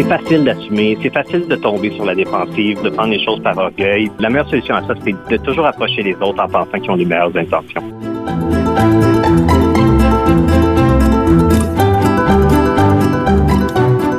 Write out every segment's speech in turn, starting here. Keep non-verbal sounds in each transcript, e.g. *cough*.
C'est facile d'assumer, c'est facile de tomber sur la défensive, de prendre les choses par orgueil. La meilleure solution à ça, c'est de toujours approcher les autres en pensant qu'ils ont les meilleures intentions.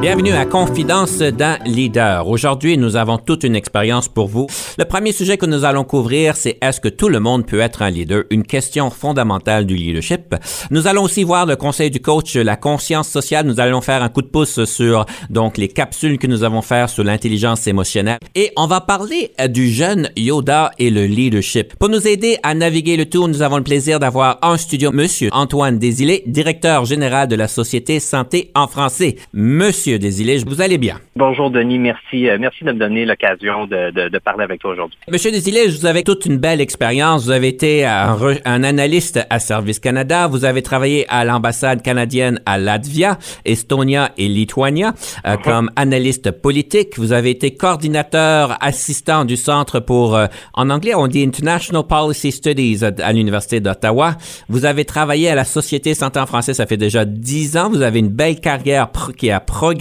Bienvenue à Confidence d'un leader. Aujourd'hui, nous avons toute une expérience pour vous. Le premier sujet que nous allons couvrir, c'est est-ce que tout le monde peut être un leader? Une question fondamentale du leadership. Nous allons aussi voir le conseil du coach, la conscience sociale. Nous allons faire un coup de pouce sur donc les capsules que nous avons fait sur l'intelligence émotionnelle. Et on va parler euh, du jeune Yoda et le leadership. Pour nous aider à naviguer le tour, nous avons le plaisir d'avoir un studio, Monsieur Antoine Desilets, directeur général de la Société Santé en français. Monsieur Desilets, vous allez bien? Bonjour Denis, merci. Euh, merci de me donner l'occasion de, de, de, parler avec toi aujourd'hui. Monsieur Desilets, vous avez toute une belle expérience. Vous avez été un, un, analyste à Service Canada. Vous avez travaillé à l'ambassade canadienne à Latvia, Estonia et Lituania euh, uh -huh. comme analyste politique. Vous avez été coordinateur assistant du Centre pour, euh, en anglais, on dit International Policy Studies à, à l'Université d'Ottawa. Vous avez travaillé à la Société Santé en français, ça fait déjà dix ans. Vous avez une belle carrière qui a progressé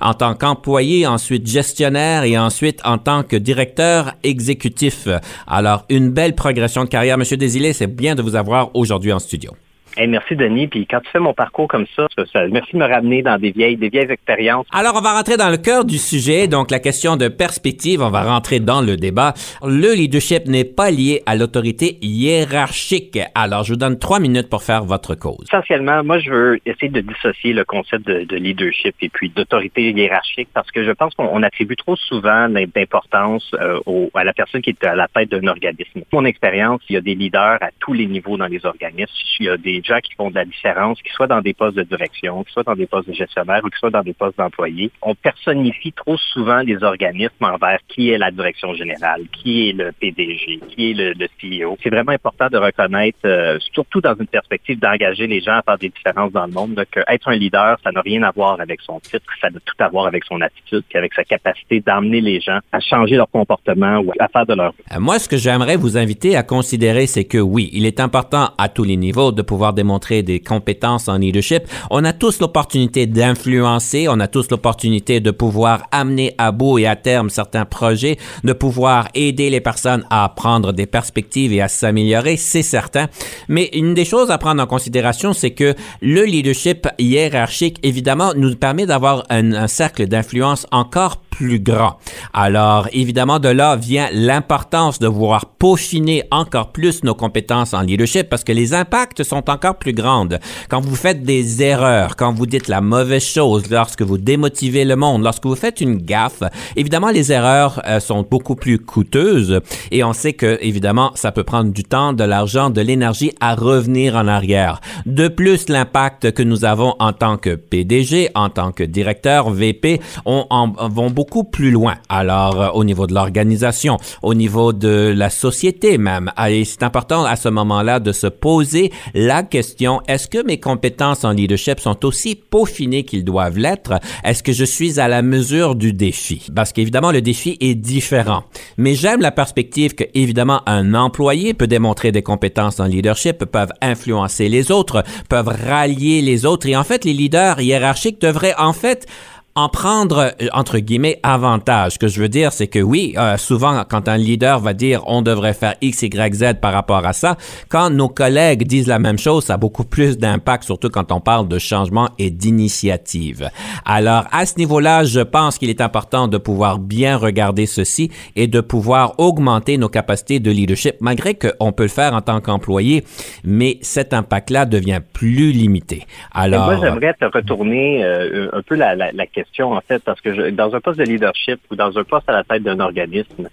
en tant qu'employé, ensuite gestionnaire et ensuite en tant que directeur exécutif. Alors, une belle progression de carrière. Monsieur Desilets, c'est bien de vous avoir aujourd'hui en studio. Hey, merci Denis. Puis quand tu fais mon parcours comme ça, ça, merci de me ramener dans des vieilles, des vieilles expériences. Alors on va rentrer dans le cœur du sujet, donc la question de perspective. On va rentrer dans le débat. Le leadership n'est pas lié à l'autorité hiérarchique. Alors je vous donne trois minutes pour faire votre cause. Essentiellement, moi je veux essayer de dissocier le concept de, de leadership et puis d'autorité hiérarchique parce que je pense qu'on attribue trop souvent d'importance euh, à la personne qui est à la tête d'un organisme. Mon expérience, il y a des leaders à tous les niveaux dans les organismes. Il y a des gens qui font de la différence, qu'ils soient dans des postes de direction, qu'ils soient dans des postes de gestionnaire ou qu'ils soient dans des postes d'employés. On personnifie trop souvent les organismes envers qui est la direction générale, qui est le PDG, qui est le, CEO. C'est vraiment important de reconnaître, euh, surtout dans une perspective d'engager les gens à faire des différences dans le monde, donc être un leader, ça n'a rien à voir avec son titre, ça a tout à voir avec son attitude, puis avec sa capacité d'emmener les gens à changer leur comportement ou à faire de leur vie. Moi, ce que j'aimerais vous inviter à considérer, c'est que oui, il est important à tous les niveaux de pouvoir démontrer des compétences en leadership. On a tous l'opportunité d'influencer, on a tous l'opportunité de pouvoir amener à bout et à terme certains projets, de pouvoir aider les personnes à prendre des perspectives et à s'améliorer, c'est certain. Mais une des choses à prendre en considération, c'est que le leadership hiérarchique, évidemment, nous permet d'avoir un, un cercle d'influence encore plus grand. Alors, évidemment, de là vient l'importance de vouloir peaufiner encore plus nos compétences en leadership parce que les impacts sont encore plus grands. Quand vous faites des erreurs, quand vous dites la mauvaise chose, lorsque vous démotivez le monde, lorsque vous faites une gaffe, évidemment, les erreurs euh, sont beaucoup plus coûteuses et on sait que, évidemment, ça peut prendre du temps, de l'argent, de l'énergie à revenir en arrière. De plus, l'impact que nous avons en tant que PDG, en tant que directeur, VP, on, en, vont beaucoup beaucoup plus loin. Alors, euh, au niveau de l'organisation, au niveau de la société même. Et c'est important à ce moment-là de se poser la question, est-ce que mes compétences en leadership sont aussi peaufinées qu'ils doivent l'être? Est-ce que je suis à la mesure du défi? Parce qu'évidemment, le défi est différent. Mais j'aime la perspective que, évidemment, un employé peut démontrer des compétences en leadership, peuvent influencer les autres, peuvent rallier les autres. Et en fait, les leaders hiérarchiques devraient, en fait, en prendre, entre guillemets, avantage. Ce que je veux dire, c'est que oui, euh, souvent, quand un leader va dire on devrait faire X, Y, Z par rapport à ça, quand nos collègues disent la même chose, ça a beaucoup plus d'impact, surtout quand on parle de changement et d'initiative. Alors, à ce niveau-là, je pense qu'il est important de pouvoir bien regarder ceci et de pouvoir augmenter nos capacités de leadership, malgré qu'on peut le faire en tant qu'employé, mais cet impact-là devient plus limité. Alors, et moi, j'aimerais te retourner euh, un peu la, la, la question en fait, parce que dans un poste de leadership ou dans un poste à la tête d'un organisme,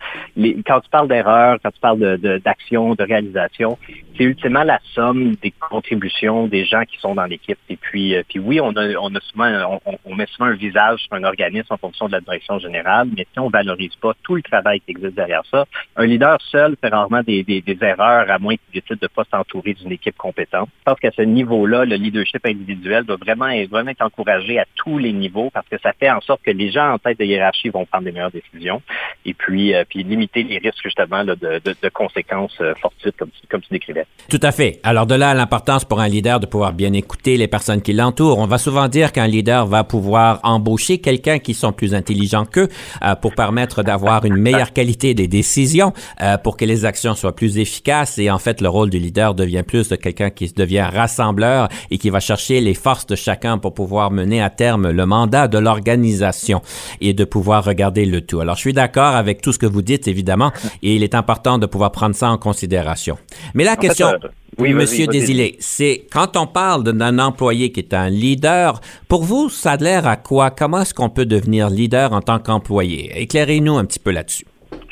quand tu parles d'erreur, quand tu parles d'action, de, réalisation, c'est ultimement la somme des contributions des gens qui sont dans l'équipe. Et puis, euh, puis oui, on a, on a souvent, on, met souvent un visage sur un organisme en fonction de la direction générale, mais si on valorise pas tout le travail qui existe derrière ça, un leader seul fait rarement des, des, erreurs à moins qu'il décide de pas s'entourer d'une équipe compétente. Je pense qu'à ce niveau-là, le leadership individuel doit vraiment, vraiment être encouragé à tous les niveaux parce que ça fait en sorte que les gens en tête de hiérarchie vont prendre des meilleures décisions et puis, euh, puis limiter les risques justement de, de, de, conséquences euh, fortuites comme, comme tu décrivais. Tout à fait. Alors de là l'importance pour un leader de pouvoir bien écouter les personnes qui l'entourent. On va souvent dire qu'un leader va pouvoir embaucher quelqu'un qui sont plus intelligents qu'eux euh, pour permettre d'avoir une meilleure qualité des décisions, euh, pour que les actions soient plus efficaces. Et en fait, le rôle du leader devient plus de quelqu'un qui devient rassembleur et qui va chercher les forces de chacun pour pouvoir mener à terme le mandat de l'organisation et de pouvoir regarder le tout. Alors, je suis d'accord avec tout ce que vous dites, évidemment, et il est important de pouvoir prendre ça en considération. Mais la question... Oui, Monsieur Désilé, c'est quand on parle d'un employé qui est un leader, pour vous, ça a l'air à quoi? Comment est-ce qu'on peut devenir leader en tant qu'employé? Éclairez-nous un petit peu là-dessus.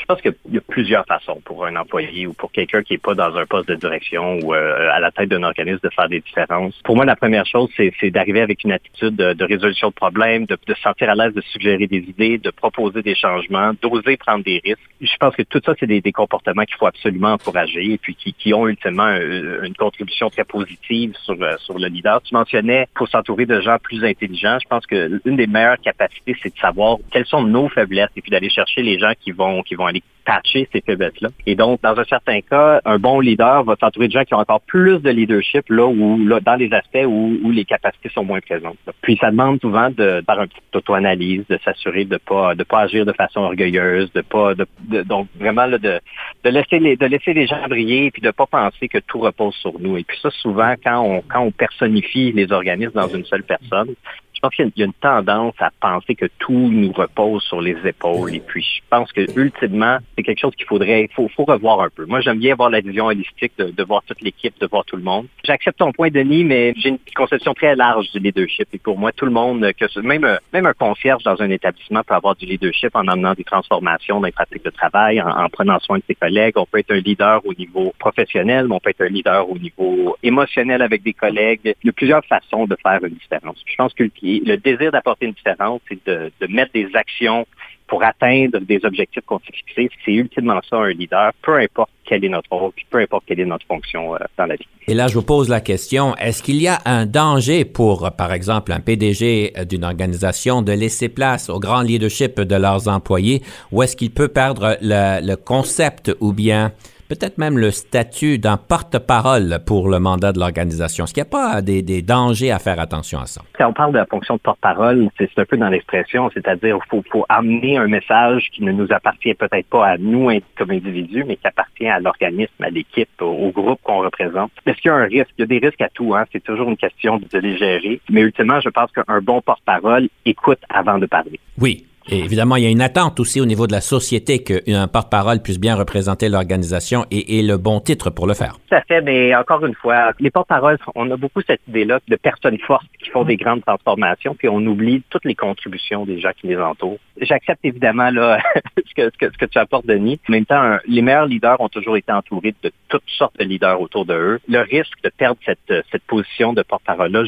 Je pense qu'il y a plusieurs façons pour un employé ou pour quelqu'un qui n'est pas dans un poste de direction ou euh, à la tête d'un organisme de faire des différences. Pour moi, la première chose, c'est d'arriver avec une attitude de, résolution de problèmes, de, se sentir à l'aise de suggérer des idées, de proposer des changements, d'oser prendre des risques. Je pense que tout ça, c'est des, comportements qu'il faut absolument encourager et puis qui, ont ultimement une contribution très positive sur, euh, sur le leader. Tu mentionnais qu'il faut s'entourer de gens plus intelligents. Je pense que l'une des meilleures capacités, c'est de savoir quelles sont nos faiblesses et puis d'aller chercher les gens qui vont qui vont aller patcher ces faiblesses-là. Et donc, dans un certain cas, un bon leader va s'entourer de gens qui ont encore plus de leadership là où là, dans les aspects où, les capacités sont moins présentes. Puis ça demande souvent de faire une petite auto-analyse, de s'assurer de pas de pas agir de façon orgueilleuse, de pas de, donc vraiment là, de, de laisser les de laisser les gens briller puis de pas penser que tout repose sur nous. Et puis ça souvent quand on quand on personnifie les organismes dans une seule personne, je pense qu'il y a une tendance à penser que tout nous repose sur les épaules. Et puis, je pense que ultimement, c'est quelque chose qu'il faudrait, faut, faut, revoir un peu. Moi, j'aime bien voir la vision holistique, de, voir toute l'équipe, de voir tout le monde. J'accepte ton point, Denis, mais j'ai une conception très large du leadership. Et pour moi, tout le monde, même, même un concierge dans un établissement peut avoir du leadership en amenant des transformations dans les pratiques de travail, en, en prenant soin de ses collègues. On peut être un leader au niveau professionnel, mais on peut être un leader au niveau émotionnel avec des collègues. Il y a plusieurs façons de faire une différence. Je pense que le désir d'apporter une différence, c'est de, mettre des actions pour atteindre des objectifs qu'on s'est fixés. C'est ultimement ça un leader, peu importe quel est notre rôle, peu importe quelle est notre fonction euh, dans la vie. Et là, je vous pose la question, est-ce qu'il y a un danger pour, par exemple, un PDG d'une organisation de laisser place au grand leadership de leurs employés, ou est-ce qu'il peut perdre le concept ou bien peut-être même le statut d'un porte-parole pour le mandat de l'organisation. Est-ce qu'il n'y a pas des, dangers à faire attention à ça? Quand on parle de la fonction de porte-parole, c'est un peu dans l'expression, c'est-à-dire qu'il faut, amener un message qui ne nous appartient peut-être pas à nous comme individus, mais qui appartient à l'organisme, à l'équipe, au, groupe qu'on représente. Est-ce qu'il y a un risque? Il y a des risques à tout, hein? c'est toujours une question de les gérer. Mais ultimement, je pense qu'un bon porte-parole écoute avant de parler. Oui, et évidemment, il y a une attente aussi au niveau de la société qu'un porte-parole puisse bien représenter l'organisation et, le bon titre pour le faire. Tout à fait, mais encore une fois, les porte-paroles, on a beaucoup cette idée-là de personnes fortes qui font des grandes transformations, puis on oublie toutes les contributions des gens qui les entourent. J'accepte évidemment là *laughs* ce, que, ce, que, tu apportes, Denis. En même temps, les meilleurs leaders ont toujours été entourés de toutes sortes de leaders autour de eux. Le risque de perdre cette, cette position de porte-parole-là,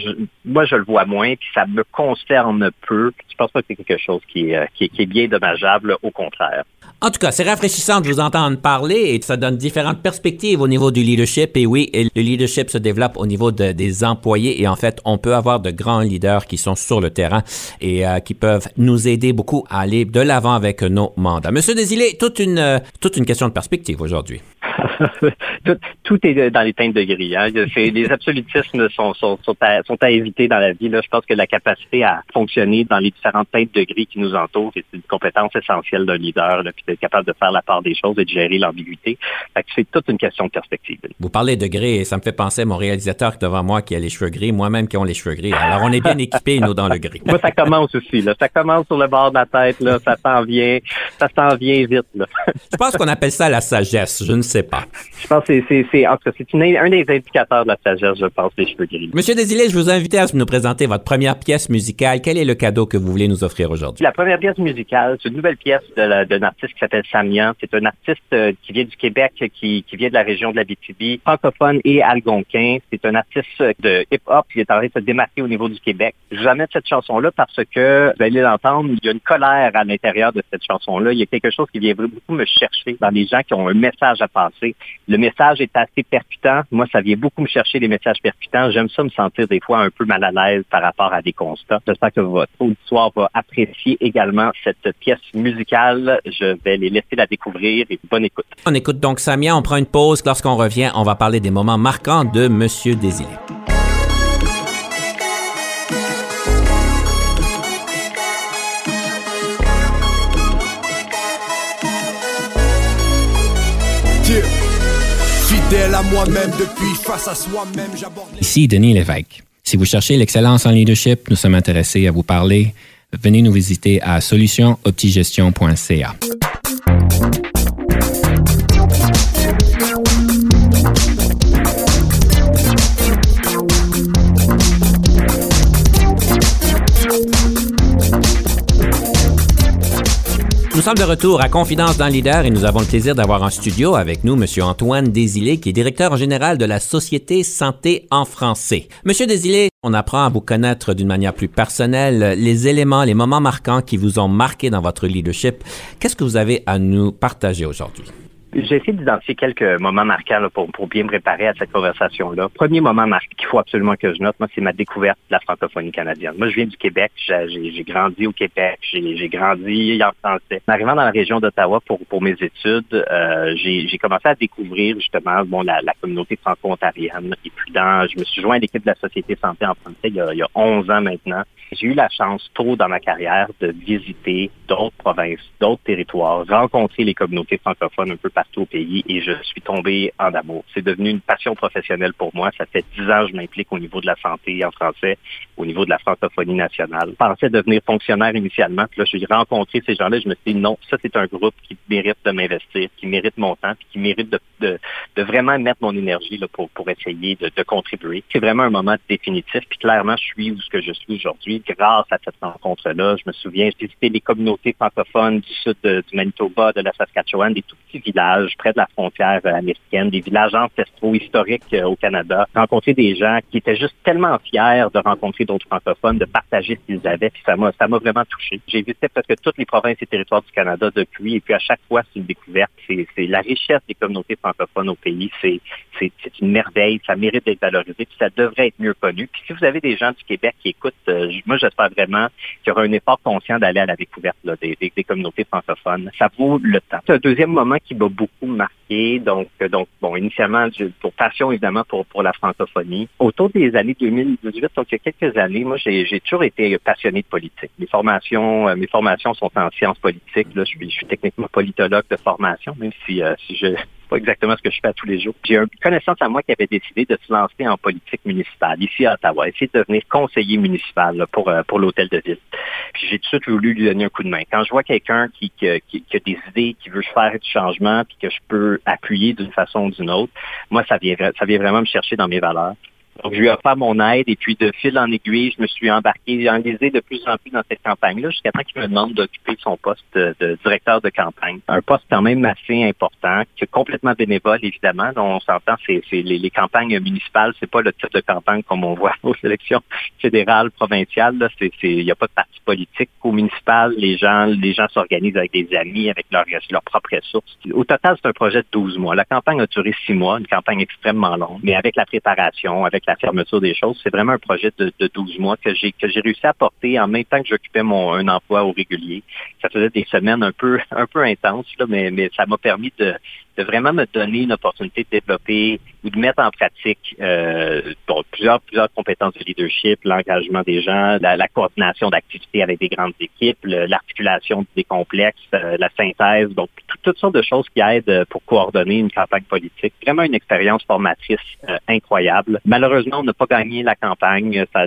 moi, je le vois moins, puis ça me concerne peu. Je pense pas que c'est quelque chose qui est qui, est bien dommageable, au contraire. En tout cas, c'est rafraîchissant de vous entendre parler et ça donne différentes perspectives au niveau du leadership. Et oui, le leadership se développe au niveau des employés et en fait, on peut avoir de grands leaders qui sont sur le terrain et euh, qui peuvent nous aider beaucoup à aller de l'avant avec nos mandats. Monsieur Desilé, toute une, toute une question de perspective aujourd'hui. *laughs* tout, est dans les teintes de gris. Hein. Les absolutismes sont, sont, sont, à, éviter dans la vie. Là. Je pense que la capacité à fonctionner dans les différentes teintes de gris qui nous entourent, c'est une compétence essentielle d'un leader, puis d'être capable de faire la part des choses et de gérer l'ambiguïté. C'est toute une question de perspective. Vous parlez de gris et ça me fait penser à mon réalisateur devant moi qui a les cheveux gris, moi-même qui ont les cheveux gris. Alors on est bien équipés, nous, dans le gris. Moi, ça commence aussi. Là. Ça commence sur le bord de la tête. Là. Ça s'en vient. Ça s'en vient vite. Là. Je pense qu'on appelle ça la sagesse. Je ne sais sais pas. Je pense que c'est, c'est, un des indicateurs de la sagesse, je pense, des cheveux gris. Monsieur Desilets, je vous invite à nous présenter votre première pièce musicale. Quel est le cadeau que vous voulez nous offrir aujourd'hui? La première pièce musicale, c'est une nouvelle pièce d'un artiste qui s'appelle Samian. C'est un artiste euh, qui vient du Québec, qui, qui vient de la région de la BTB, francophone et algonquin. C'est un artiste de hip-hop qui est en train de se démarquer au niveau du Québec. Je vous amène cette chanson-là parce que, vous allez l'entendre, il y a une colère à l'intérieur de cette chanson-là. Il y a quelque chose qui vient beaucoup me chercher dans les gens qui ont un message à passer. Le message est assez percutant. Moi, ça vient beaucoup me chercher les messages percutants. J'aime ça me sentir des fois un peu mal à l'aise par rapport à des constats. J'espère que votre auditoire va apprécier également cette pièce musicale. Je vais les laisser la découvrir et bonne écoute. On écoute donc Samia, on prend une pause. Lorsqu'on revient, on va parler des moments marquants de Monsieur Désilé. Ici Denis Lévesque. Si vous cherchez l'excellence en leadership, nous sommes intéressés à vous parler. Venez nous visiter à solutionoptigestion.ca. Nous sommes de retour à Confidence dans Leader et nous avons le plaisir d'avoir en studio avec nous M. Antoine Désilé, qui est directeur général de la Société Santé en français. Monsieur Désilé, on apprend à vous connaître d'une manière plus personnelle, les éléments, les moments marquants qui vous ont marqué dans votre leadership. Qu'est-ce que vous avez à nous partager aujourd'hui? J'ai essayé d'identifier quelques moments marquants pour, pour bien me préparer à cette conversation-là. Premier moment marquant qu'il faut absolument que je note, moi, c'est ma découverte de la francophonie canadienne. Moi, je viens du Québec, j'ai grandi au Québec, j'ai grandi en français. En arrivant dans la région d'Ottawa pour, pour mes études, euh, j'ai commencé à découvrir justement bon, la, la communauté franco-ontarienne. Et puis, dans, je me suis joint à l'équipe de la Société Santé en français il y a, il y a 11 ans maintenant. J'ai eu la chance tôt dans ma carrière de visiter d'autres provinces, d'autres territoires, rencontrer les communautés francophones un peu partout au pays et je suis tombé en amour. C'est devenu une passion professionnelle pour moi. Ça fait dix ans que je m'implique au niveau de la santé en français, au niveau de la francophonie nationale. Je pensais devenir fonctionnaire initialement. Puis là, j'ai rencontré ces gens-là. Je me suis dit non, ça c'est un groupe qui mérite de m'investir, qui mérite mon temps, puis qui mérite de, de, de vraiment mettre mon énergie là, pour, pour essayer de, de contribuer. C'est vraiment un moment définitif. Puis clairement, je suis où ce que je suis aujourd'hui grâce à cette rencontre-là. Je me souviens, j'ai visité les communautés francophones du sud du Manitoba, de la Saskatchewan, des tout petits villages près de la frontière euh, américaine, des villages ancestraux historiques euh, au Canada. Rencontrer des gens qui étaient juste tellement fiers de rencontrer d'autres francophones, de partager ce qu'ils avaient, puis ça m'a, ça m'a vraiment touché. J'ai visité presque toutes les provinces et territoires du Canada depuis, et puis à chaque fois, c'est une découverte. C'est, c'est la richesse des communautés francophones au pays. C'est, c'est, c'est une merveille. Ça mérite d'être valorisé, puis ça devrait être mieux connu. Puis si vous avez des gens du Québec qui écoutent, euh, moi, j'espère vraiment qu'il y aura un effort conscient d'aller à la découverte des, des, communautés francophones. Ça vaut le temps. C'est un deuxième moment qui m'a beaucoup marqué. Donc, euh, donc bon, initialement, pour passion, évidemment, pour, pour la francophonie. Autour des années 2018, donc il y a quelques années, moi, j'ai toujours été passionné de politique. Mes formations, euh, mes formations sont en sciences politiques. Là, je suis, je suis techniquement politologue de formation, même si, euh, si je pas exactement ce que je fais à tous les jours. J'ai une connaissance à moi qui avait décidé de se lancer en politique municipale ici à Ottawa, essayer de devenir conseiller municipal pour, euh, pour l'hôtel de ville. Puis j'ai tout de suite voulu lui donner un coup de main. Quand je vois quelqu'un qui, qui, qui, a des idées, qui veut faire du changement, puis que je peux appuyer d'une façon ou d'une autre, moi, ça vient, ça vient vraiment me chercher dans mes valeurs. Donc, je lui ai offert mon aide et puis de fil en aiguille, je me suis embarqué, j'ai enlisé de plus en plus dans cette campagne-là jusqu'à temps qu'il me demande d'occuper son poste de, directeur de campagne. Un poste quand même assez important, qui est complètement bénévole, évidemment. Donc, on s'entend, c'est, les, les, campagnes municipales, c'est pas le type de campagne comme on voit *laughs* aux élections fédérales, provinciales. Il n'y a pas de parti politique. Au municipal, les gens, les gens s'organisent avec des amis, avec leurs leur propres ressources. Au total, c'est un projet de 12 mois. La campagne a duré 6 mois, une campagne extrêmement longue, mais avec la préparation, avec la fermeture des choses. C'est vraiment un projet de, de 12 mois que j'ai que j'ai réussi à porter en même temps que j'occupais mon un emploi au régulier. Ça faisait des semaines un peu *laughs* un peu intenses, là, mais, mais ça m'a permis de, de vraiment me donner une opportunité de développer ou de mettre en pratique euh, plusieurs, plusieurs compétences de leadership, l'engagement des gens, la, coordination d'activités avec des grandes équipes, l'articulation des complexes, euh, la synthèse, donc toutes sortes de choses qui aident pour coordonner une campagne politique. Vraiment une expérience formatrice euh, incroyable. Malheureusement, malheureusement, on n'a pas gagné la campagne. *laughs* à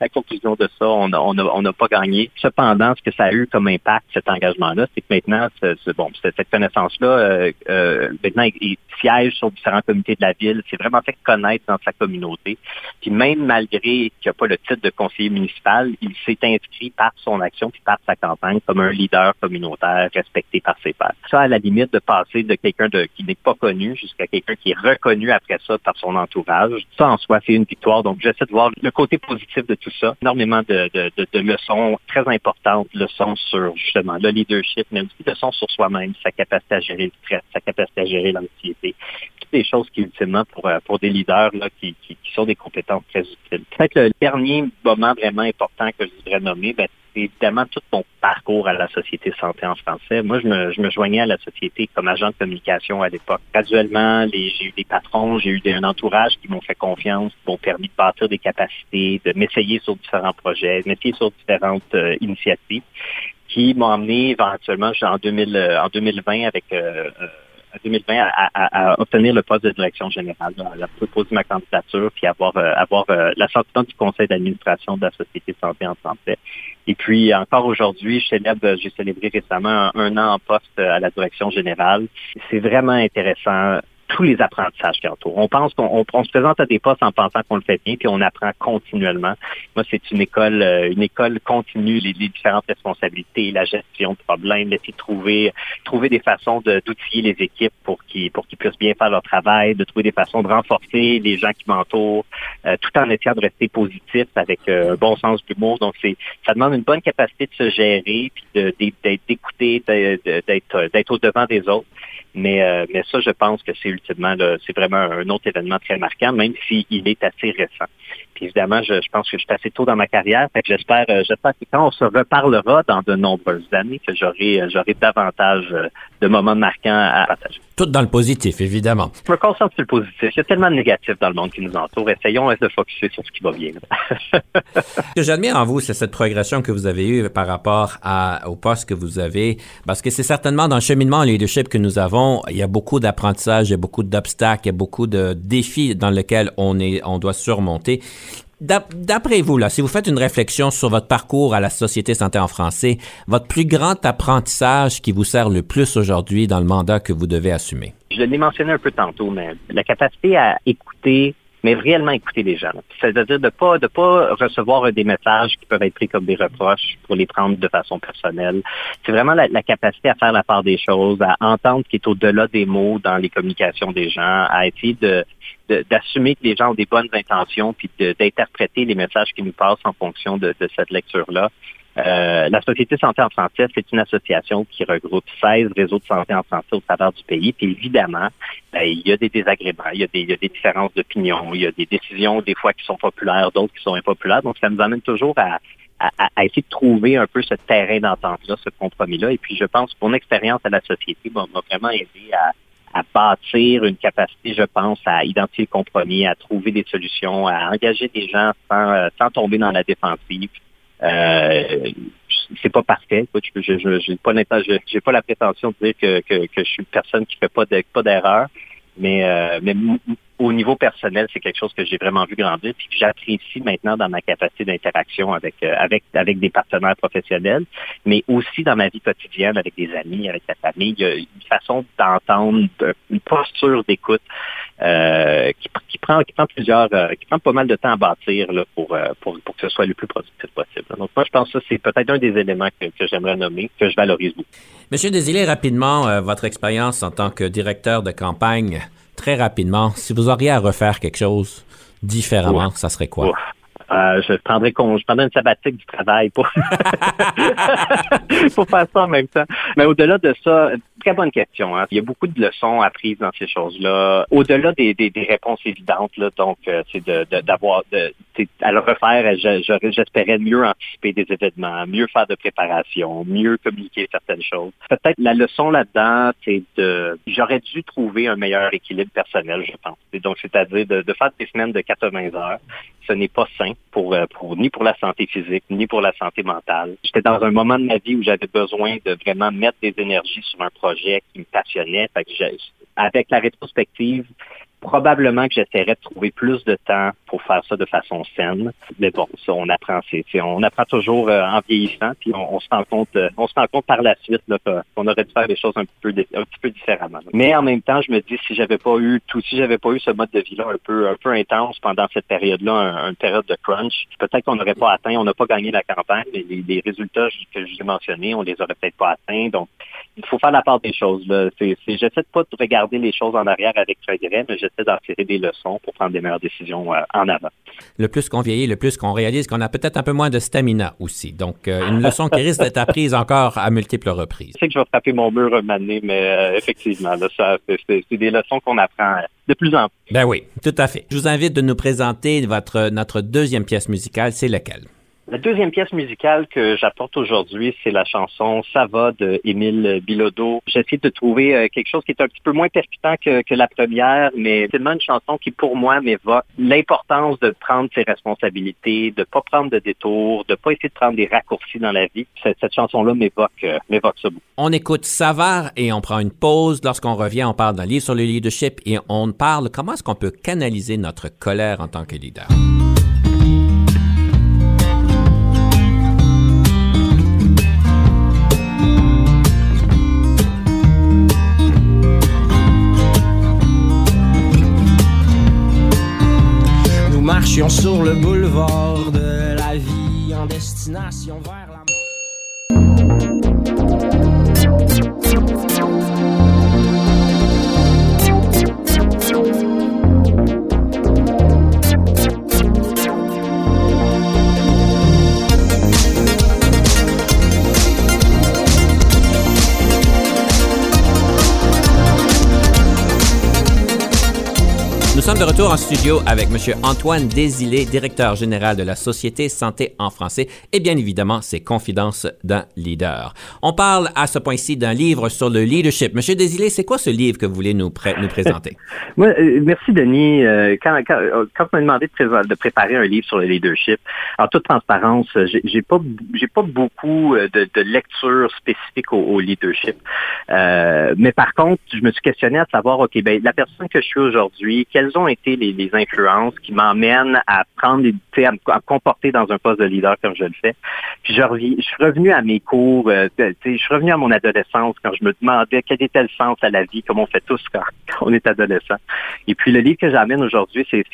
la conclusion de ça, on n'a pas gagné. Cependant, ce que ça a eu comme impact, cet engagement-là, c'est que maintenant, cette connaissance-là, euh, euh, maintenant, il, siège sur différents comités de la ville. C'est vraiment fait connaître dans sa communauté. Puis même malgré qu'il n'a pas le titre de conseiller municipal, il s'est inscrit par son action puis par sa campagne comme un leader communautaire respecté par ses pairs. Ça, à la limite, de passer de quelqu'un qui n'est pas connu jusqu'à quelqu'un qui est reconnu après ça par son entourage, ça en soi, c'est une victoire. Donc, j'essaie de voir le côté positif de tout ça. Énormément de, leçons très importantes, leçons sur justement le leadership, mais aussi leçons sur soi-même, sa capacité à gérer le stress, sa capacité à gérer l'anxiété. Toutes des choses qui, ultimement, pour, euh, pour des leaders là, qui, qui, sont des compétences très utiles. Peut-être le dernier moment vraiment important que je voudrais nommer, ben, évidemment tout mon parcours à la Société Santé en français. Moi, je me, je me joignais à la société comme agent de communication à l'époque. Graduellement, j'ai eu des patrons, j'ai eu un entourage qui m'ont fait confiance, qui m'ont permis de bâtir des capacités, de m'essayer sur différents projets, de m'essayer sur différentes euh, initiatives qui m'ont amené éventuellement en, 2000, euh, en 2020 avec... Euh, 2020 à, à, obtenir le poste de direction générale, à proposer ma candidature, puis avoir euh, avoir euh, l'assentiment du conseil d'administration de la Société Santé en santé. Et puis encore aujourd'hui, je célèbre, j'ai célébré récemment un, an en poste à la direction générale. C'est vraiment intéressant tous les apprentissages qui entourent. On pense qu'on on, se présente à des postes en pensant qu'on le fait bien, puis on apprend continuellement. Moi, c'est une école, euh, une école continue, les, différentes responsabilités, la gestion de problèmes, laisser trouver, trouver des façons d'outiller les équipes pour qu'ils puissent bien faire leur travail, de trouver des façons de renforcer les gens qui m'entourent, euh, tout en essayant de rester positif avec euh, un bon sens d'humour. Donc, c'est ça demande une bonne capacité de se gérer, puis d'être d'écouter, d'être d'être au devant des autres. Mais, euh, mais ça, je pense que c'est ultimement, c'est vraiment un autre événement très marquant, même s'il est assez récent évidemment, je, pense que je suis assez tôt dans ma carrière. j'espère, euh, j'espère que quand on se reparlera dans de nombreuses années, que j'aurai, euh, j'aurai davantage euh, de moments marquants à partager. Tout dans le positif, évidemment. Je me concentre sur le positif. Il y a tellement de négatifs dans le monde qui nous entoure. Essayons de focuser sur ce qui va bien. *laughs* ce que j'admire en vous, c'est cette progression que vous avez eue par rapport à, au poste que vous avez, parce que c'est certainement dans le cheminement en leadership que nous avons, il y a beaucoup d'apprentissage, il y a beaucoup d'obstacles, il y a beaucoup de défis dans lesquels on, est, on doit surmonter. D'après vous, là, si vous faites une réflexion sur votre parcours à la Société Santé en français, votre plus grand apprentissage qui vous sert le plus aujourd'hui dans le mandat que vous devez assumer? Je l'ai mentionné un peu tantôt, mais la capacité à écouter mais réellement écouter les gens. C'est-à-dire de pas de pas recevoir des messages qui peuvent être pris comme des reproches pour les prendre de façon personnelle. C'est vraiment la, capacité à faire la part des choses, à entendre ce qui est au-delà des mots dans les communications des gens, à essayer de d'assumer que les gens ont des bonnes intentions, puis d'interpréter les messages qui nous passent en fonction de, de cette lecture-là. Euh, la Société Santé en français, c'est une association qui regroupe 16 réseaux de santé en français au travers du pays. Puis évidemment, ben, il y a des désagréments, il y a des, il y a des différences d'opinion, il y a des décisions des fois qui sont populaires, d'autres qui sont impopulaires. Donc, ça nous amène toujours à, à, essayer de trouver un peu ce terrain d'entente-là, ce compromis-là. Et puis, je pense que mon expérience à la société m'a vraiment aidé à, à bâtir une capacité, je pense, à identifier le compromis, à trouver des solutions, à engager des gens sans, euh, sans tomber dans la défensive. Euh, c'est pas parfait. je je, pas j'ai pas la prétention de dire que, que, que je suis une personne qui fait pas pas d'erreur, mais euh, mais au niveau personnel, c'est quelque chose que j'ai vraiment vu grandir, puis que j'apprécie maintenant dans ma capacité d'interaction avec euh, avec avec des partenaires professionnels, mais aussi dans ma vie quotidienne avec des amis, avec la famille. Il y a une façon d'entendre, une posture d'écoute euh, qui, qui, prend qui prend plusieurs, euh, qui prend pas mal de temps à bâtir là, pour, pour pour que ce soit le plus productif possible. Donc moi, je pense que c'est peut-être un des éléments que, que j'aimerais nommer, que je valorise beaucoup. Monsieur Désilé, rapidement, votre expérience en tant que directeur de campagne très rapidement, si vous auriez à refaire quelque chose différemment, ça serait quoi? Euh, je prendrais je prendrais une sabbatique du travail pour *laughs* pour faire ça en même temps. Mais au-delà de ça, très bonne question. Hein. Il y a beaucoup de leçons apprises dans ces choses-là. Au-delà des, des, réponses évidentes, là, donc euh, c'est d'avoir de, à le refaire. J'espérais mieux anticiper des événements, mieux faire de préparation, mieux communiquer certaines choses. Peut-être la leçon là-dedans, c'est de j'aurais dû trouver un meilleur équilibre personnel, je pense. Et donc c'est-à-dire de, de faire des semaines de 80 heures. Ce n'est pas sain euh, pour ni pour la santé physique, ni pour la santé mentale. J'étais dans un moment de ma vie où j'avais besoin de vraiment mettre des énergies sur un projet qui me passionnait. avec la rétrospective, Probablement que j'essaierais de trouver plus de temps pour faire ça de façon saine. Mais bon, ça, on apprend, c'est, on apprend toujours euh, en vieillissant, puis on, se rend compte, euh, on se rend compte par la suite qu'on aurait dû faire des choses un peu, un petit peu différemment. Mais en même temps, je me dis si j'avais pas eu tout, si j'avais pas eu ce mode de vie-là un peu, un peu intense pendant cette période-là, une période de crunch, peut-être qu'on n'aurait pas atteint, on n'a pas gagné la campagne, mais les, résultats que j'ai mentionnés, on les aurait peut-être pas atteints. Donc, il faut faire la part des choses. J'essaie de pas de regarder les choses en arrière avec regret, mais j'essaie d'en tirer des leçons pour prendre des meilleures décisions euh, en avant. Le plus qu'on vieillit, le plus qu'on réalise qu'on a peut-être un peu moins de stamina aussi. Donc, euh, une leçon qui risque d'être apprise encore à multiples reprises. *laughs* Je sais que je vais frapper mon mur un moment mais euh, effectivement, c'est, des leçons qu'on apprend de plus en plus. Ben oui, tout à fait. Je vous invite de nous présenter votre, notre deuxième pièce musicale. C'est laquelle? La deuxième pièce musicale que j'apporte aujourd'hui, c'est la chanson Ça va de Émile Bilodeau. J'essaie de trouver euh, quelque chose qui est un petit peu moins percutant que, la première, mais c'est une chanson qui, pour moi, m'évoque l'importance de prendre ses responsabilités, de pas prendre de détours, de pas essayer de prendre des raccourcis dans la vie. Cette, cette chanson-là m'évoque euh, m'évoque ça beaucoup. On écoute Savard et on prend une pause. Lorsqu'on revient, on parle d'un livre sur le leadership et on parle comment est-ce qu'on peut canaliser notre colère en tant que leader. Sur le boulevard de la vie en destination vers la Nous sommes de retour en studio avec M. Antoine Désilé, directeur général de la Société Santé en français, et bien évidemment ses confidences d'un leader. On parle à ce point-ci d'un livre sur le leadership. Monsieur Désilé, c'est quoi ce livre que vous voulez nous, présenter? *laughs* Euh, merci Denis. Euh, quand, quand, euh, quand on m'a demandé de, préparer un livre sur le leadership, en toute transparence, j'ai pas pas beaucoup de, de lectures spécifiques au, leadership. mais par contre, je me suis questionné à savoir, ok, ben la personne que je suis aujourd'hui, quelles ont été les, influences qui m'emmènent à prendre à, à, comporter dans un poste de leader comme je le fais. Puis je, reviens, je suis revenu à mes cours, euh, je suis revenu à mon adolescence quand je me demandais quel était le sens à la vie, comme on fait tous quand, *laughs* on est adolescent. Et puis le livre que j'amène aujourd'hui, c'est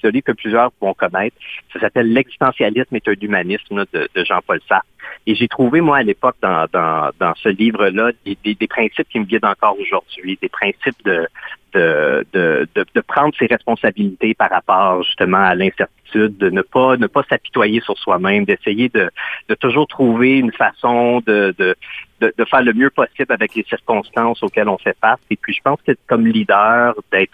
celui que plusieurs vont connaître. Ça s'appelle L'existentialisme et un humanisme de, de Jean-Paul Sartre. Et j'ai trouvé, moi, à l'époque, dans, ce livre-là, des, principes qui me guident encore aujourd'hui, des principes de, prendre ses responsabilités par rapport justement à l'incertitude, de ne pas ne pas s'apitoyer sur soi-même, d'essayer de, de toujours trouver une façon de, de, de, faire le mieux possible avec les circonstances auxquelles on fait face. Et puis je pense que comme leader, d'être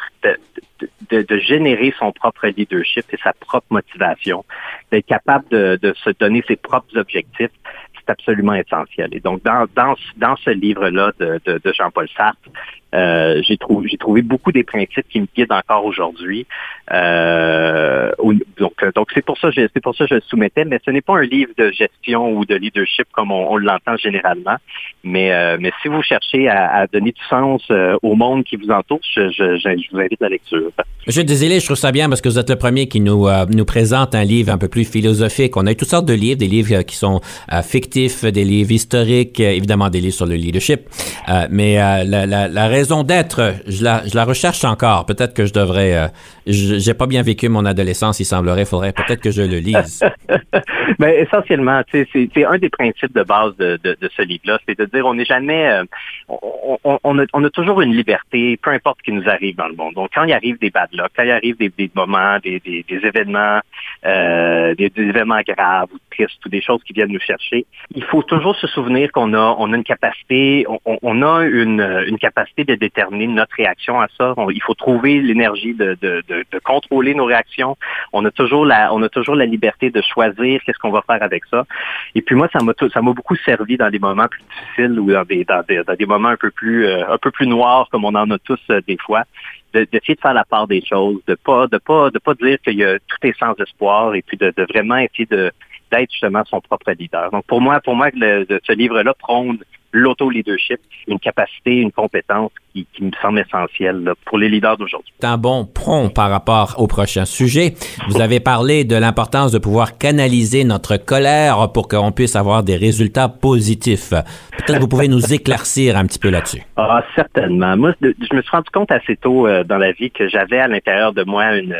de, de, générer son propre leadership et sa propre motivation, d'être capable de, se donner ses propres objectifs, c'est absolument essentiel. Et donc, dans, dans, dans ce livre-là de, de, de Jean-Paul Sartre, euh, j'ai trouvé j'ai trouvé beaucoup des principes qui me guident encore aujourd'hui. Euh, donc donc c'est pour ça c'est pour ça que je le soumettais, mais ce n'est pas un livre de gestion ou de leadership comme on, l'entend généralement. Mais euh, mais si vous cherchez à, donner du sens au monde qui vous entoure, je, je, je, vous invite à la lecture. Monsieur Désilé, je trouve ça bien parce que vous êtes le premier qui nous nous présente un livre un peu plus philosophique. On a eu toutes sortes de livres, des livres qui sont fictifs, des livres historiques, évidemment des livres sur le leadership. mais la, la, la raison d'être, je la, je la recherche encore. Peut-être que je devrais. Euh, j'ai pas bien vécu mon adolescence, il semblerait. Faudrait peut-être que je le lise. Mais *laughs* essentiellement, c'est un des principes de base de, de, ce livre-là, c'est de dire on n'est jamais. Euh, on, a, on, a, toujours une liberté, peu importe ce qui nous arrive dans le monde. Donc, quand il arrive des bad luck, quand il arrive des, moments, des, des, événements, euh, des, événements graves ou tristes ou des choses qui viennent nous chercher, il faut toujours se souvenir qu'on a, on a une capacité, on, a une, une capacité de déterminer notre réaction à ça. il faut trouver l'énergie de, de, de, contrôler nos réactions. On a toujours la, on a toujours la liberté de choisir qu'est-ce qu'on va faire avec ça. Et puis moi, ça m'a, ça m'a beaucoup servi dans des moments plus difficiles ou dans des, dans des, dans des moments un peu plus, euh, un peu plus noirs comme on en a tous euh, des fois d'essayer de, faire la part des choses, de pas de pas de pas dire qu'il y a tout est sans espoir et puis de, de vraiment essayer de d'être justement son propre leader. Donc pour moi, pour moi, ce livre-là prône l'auto-leadership, une capacité, une compétence qui, me semble essentielle pour les leaders d'aujourd'hui. C'est un bon prompt par rapport au prochain sujet. Vous avez parlé de l'importance de pouvoir canaliser notre colère pour qu'on puisse avoir des résultats positifs. Peut-être que vous pouvez nous *laughs* éclaircir un petit peu là-dessus. Ah, certainement. Moi, je me suis rendu compte assez tôt euh, dans la vie que j'avais à l'intérieur de moi une,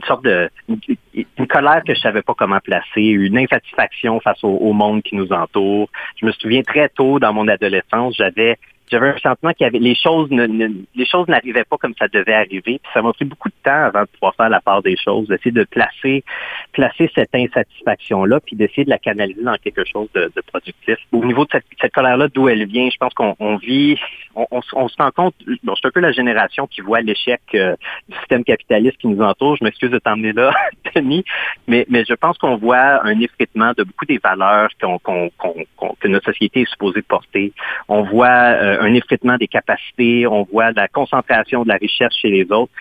une sorte de une, colère que je savais pas comment placer, une insatisfaction face au, monde qui nous entoure. Je me souviens très tôt dans mon adolescence, j'avais j'avais un sentiment qu'il y avait les choses ne, les choses n'arrivaient pas comme ça devait arriver. Puis ça m'a pris beaucoup de temps avant de pouvoir faire la part des choses, d'essayer de placer placer cette insatisfaction là, puis d'essayer de la canaliser dans quelque chose de, de productif. Au niveau de cette, colère là, d'où elle vient, je pense qu'on on vit, on, on, on, se rend compte. Bon, c'est un peu la génération qui voit l'échec euh, du système capitaliste qui nous entoure. Je m'excuse de t'emmener là, *laughs* Denis, mais mais je pense qu'on voit un effritement de beaucoup des valeurs qu'on, qu'on, qu'on, que notre société est supposée porter. On voit euh, un effritement des capacités, on voit la concentration de la richesse chez les autres.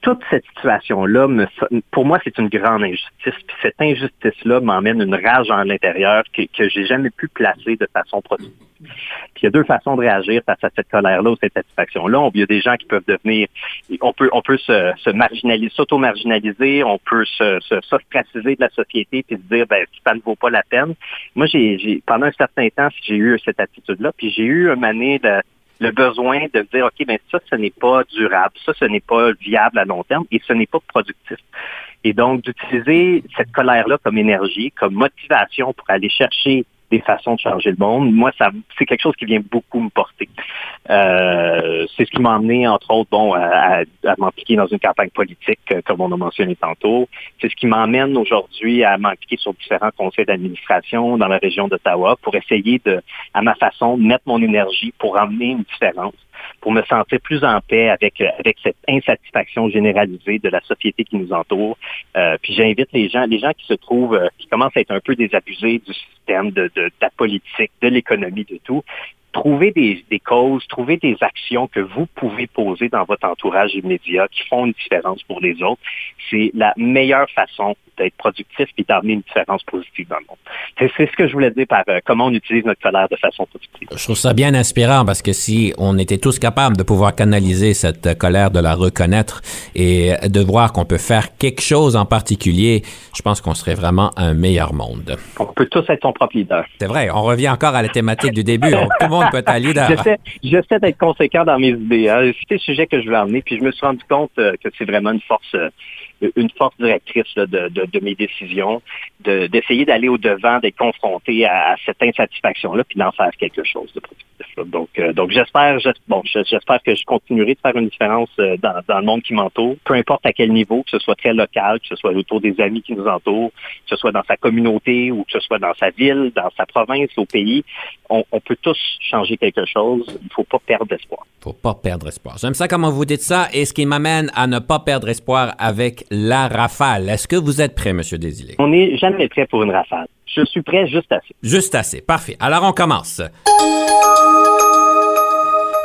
Toute cette situation-là, pour moi, c'est une grande injustice. Puis cette injustice-là m'emmène une rage en l'intérieur que, que j'ai jamais pu placer de façon productive. Puis il y a deux façons de réagir face à cette colère-là ou cette satisfaction-là. Il y a des gens qui peuvent devenir, on peut, on peut se, se marginaliser, s'auto-marginaliser, on peut se, se de la société puis se dire, ben, ça ne vaut pas la peine. Moi, j'ai, pendant un certain temps, j'ai eu cette attitude-là, puis j'ai eu une année de le besoin de dire, OK, ben ça, ce n'est pas durable, ça, ce n'est pas viable à long terme et ce n'est pas productif. Et donc, d'utiliser cette colère-là comme énergie, comme motivation pour aller chercher des façons de changer le monde. Moi, ça, c'est quelque chose qui vient beaucoup me porter. Euh, c'est ce qui m'a amené, entre autres, bon, à, m'impliquer dans une campagne politique, euh, comme on a mentionné tantôt. C'est ce qui m'emmène aujourd'hui à m'impliquer sur différents conseils d'administration dans la région d'Ottawa pour essayer de, à ma façon, de mettre mon énergie pour amener une différence pour me sentir plus en paix avec euh, avec cette insatisfaction généralisée de la société qui nous entoure. Euh, puis j'invite les gens, les gens qui se trouvent, euh, qui commencent à être un peu désabusés du système, de, de, de la politique, de l'économie, de tout, trouver des, des, causes, trouver des actions que vous pouvez poser dans votre entourage immédiat qui font une différence pour les autres. C'est la meilleure façon d'être productif et d'amener une différence positive dans le monde. C'est ce que je voulais dire par euh, comment on utilise notre colère de façon positive. Je trouve ça bien inspirant parce que si on était tous capables de pouvoir canaliser cette colère, de la reconnaître et de voir qu'on peut faire quelque chose en particulier, je pense qu'on serait vraiment un meilleur monde. On peut tous être son propre leader. C'est vrai, on revient encore à la thématique du début. tout le monde peut un leader. J'essaie d'être conséquent dans mes idées. Hein. C'est le sujet que je veux amener, puis je me suis rendu compte euh, que c'est vraiment une force euh, une force directrice de, de, de, mes décisions, d'essayer d'aller au-devant, d'être confronté à, cette insatisfaction-là, puis d'en faire quelque chose de productif. Donc, euh, donc j'espère, bon, j'espère que je continuerai de faire une différence euh, dans, dans le monde qui m'entoure, peu importe à quel niveau, que ce soit très local, que ce soit autour des amis qui nous entourent, que ce soit dans sa communauté ou que ce soit dans sa ville, dans sa province, au pays. On, on peut tous changer quelque chose. Il ne faut pas perdre espoir. Il faut pas perdre espoir. J'aime ça comment vous dites ça et ce qui m'amène à ne pas perdre espoir avec la rafale. Est-ce que vous êtes prêt, Monsieur Désilé? On n'est jamais prêt pour une rafale. Je suis prêt juste assez. Juste assez. Parfait. Alors, on commence.